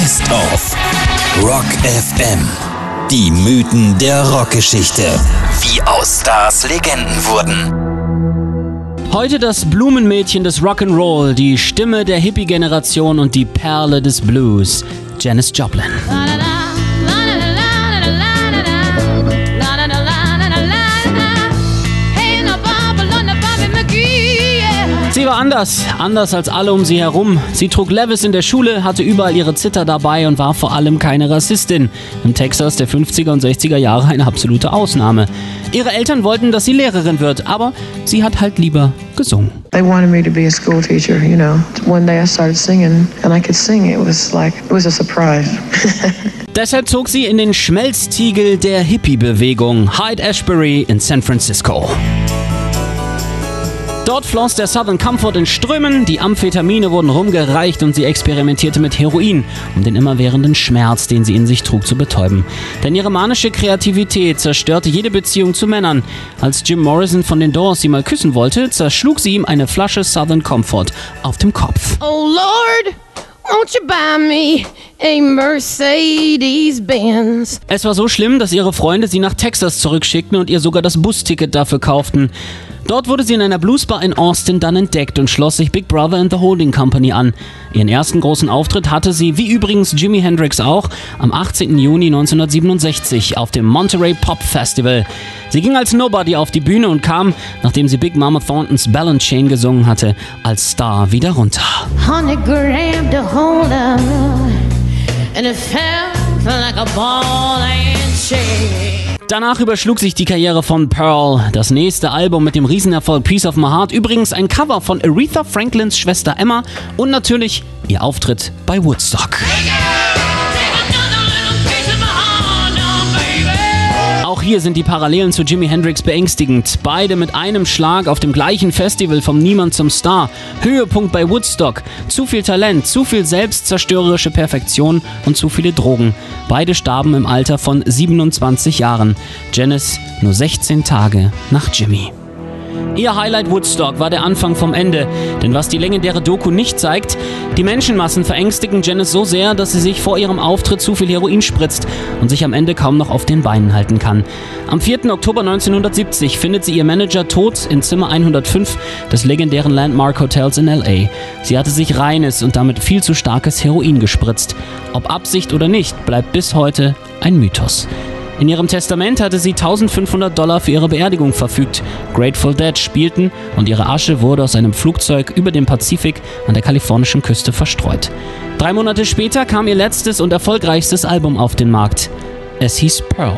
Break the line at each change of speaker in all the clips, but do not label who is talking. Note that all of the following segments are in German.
Best of Rock FM. Die Mythen der Rockgeschichte. Wie aus Stars Legenden wurden.
Heute das Blumenmädchen des Rock'n'Roll, die Stimme der Hippie-Generation und die Perle des Blues, Janis Joplin. Anders, anders als alle um sie herum. Sie trug Levis in der Schule, hatte überall ihre Zither dabei und war vor allem keine Rassistin. Im Texas der 50er und 60er Jahre eine absolute Ausnahme. Ihre Eltern wollten, dass sie Lehrerin wird, aber sie hat halt lieber gesungen.
They wanted me to be a school teacher, you know. One day I started singing and I could sing. It was like, it was a surprise.
Deshalb zog sie in den Schmelztiegel der Hippie-Bewegung Hyde Ashbury in San Francisco. Dort floss der Southern Comfort in Strömen, die Amphetamine wurden rumgereicht und sie experimentierte mit Heroin, um den immerwährenden Schmerz, den sie in sich trug, zu betäuben. Denn ihre manische Kreativität zerstörte jede Beziehung zu Männern. Als Jim Morrison von den Doors sie mal küssen wollte, zerschlug sie ihm eine Flasche Southern Comfort auf dem Kopf.
Oh Lord! Won't you buy me a Mercedes-Benz?
Es war so schlimm, dass ihre Freunde sie nach Texas zurückschickten und ihr sogar das Busticket dafür kauften. Dort wurde sie in einer Bluesbar in Austin dann entdeckt und schloss sich Big Brother and the Holding Company an. Ihren ersten großen Auftritt hatte sie, wie übrigens Jimi Hendrix auch, am 18. Juni 1967 auf dem Monterey Pop Festival. Sie ging als Nobody auf die Bühne und kam, nachdem sie Big Mama Thorntons Ball and Chain gesungen hatte, als Star wieder runter.
Honey grabbed a hold of and it felt like a ball and chain.
Danach überschlug sich die Karriere von Pearl. Das nächste Album mit dem Riesenerfolg Piece of My Heart, übrigens ein Cover von Aretha Franklins Schwester Emma und natürlich ihr Auftritt bei Woodstock. Hier sind die Parallelen zu Jimi Hendrix beängstigend. Beide mit einem Schlag auf dem gleichen Festival vom Niemand zum Star. Höhepunkt bei Woodstock. Zu viel Talent, zu viel selbstzerstörerische Perfektion und zu viele Drogen. Beide starben im Alter von 27 Jahren. Janice nur 16 Tage nach Jimmy. Ihr Highlight Woodstock war der Anfang vom Ende. Denn was die legendäre Doku nicht zeigt, die Menschenmassen verängstigen Janice so sehr, dass sie sich vor ihrem Auftritt zu viel Heroin spritzt und sich am Ende kaum noch auf den Beinen halten kann. Am 4. Oktober 1970 findet sie ihr Manager tot in Zimmer 105 des legendären Landmark Hotels in LA. Sie hatte sich reines und damit viel zu starkes Heroin gespritzt. Ob Absicht oder nicht, bleibt bis heute ein Mythos. In ihrem Testament hatte sie 1500 Dollar für ihre Beerdigung verfügt. Grateful Dead spielten und ihre Asche wurde aus einem Flugzeug über dem Pazifik an der kalifornischen Küste verstreut. Drei Monate später kam ihr letztes und erfolgreichstes Album auf den Markt. Es hieß Pearl.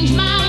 change my